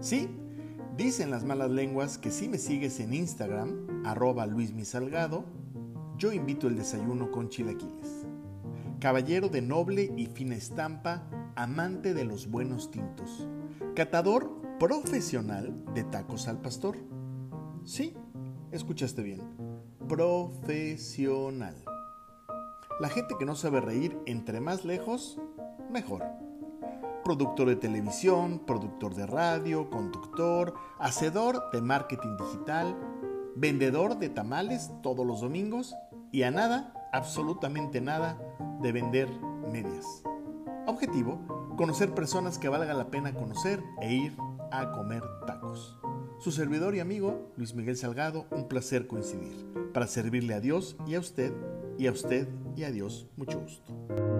Sí, dicen las malas lenguas que si me sigues en Instagram, arroba luismisalgado, yo invito el desayuno con chilaquiles. Caballero de noble y fina estampa, amante de los buenos tintos. Catador profesional de tacos al pastor. Sí, escuchaste bien. Profesional. La gente que no sabe reír, entre más lejos, mejor. Productor de televisión, productor de radio, conductor, hacedor de marketing digital, vendedor de tamales todos los domingos y a nada, absolutamente nada, de vender medias. Objetivo, conocer personas que valga la pena conocer e ir a comer tacos. Su servidor y amigo, Luis Miguel Salgado, un placer coincidir, para servirle a Dios y a usted, y a usted y a Dios mucho gusto.